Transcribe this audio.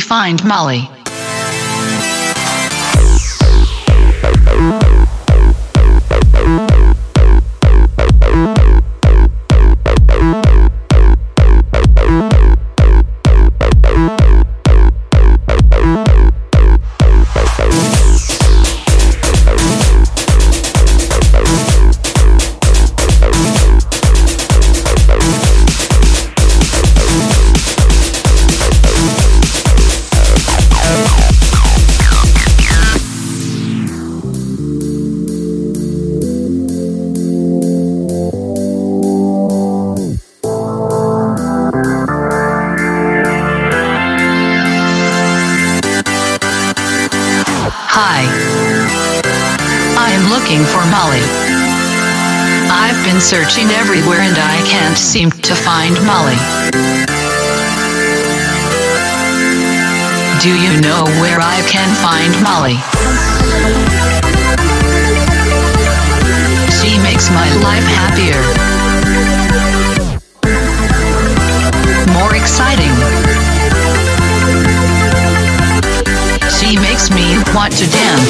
find Molly?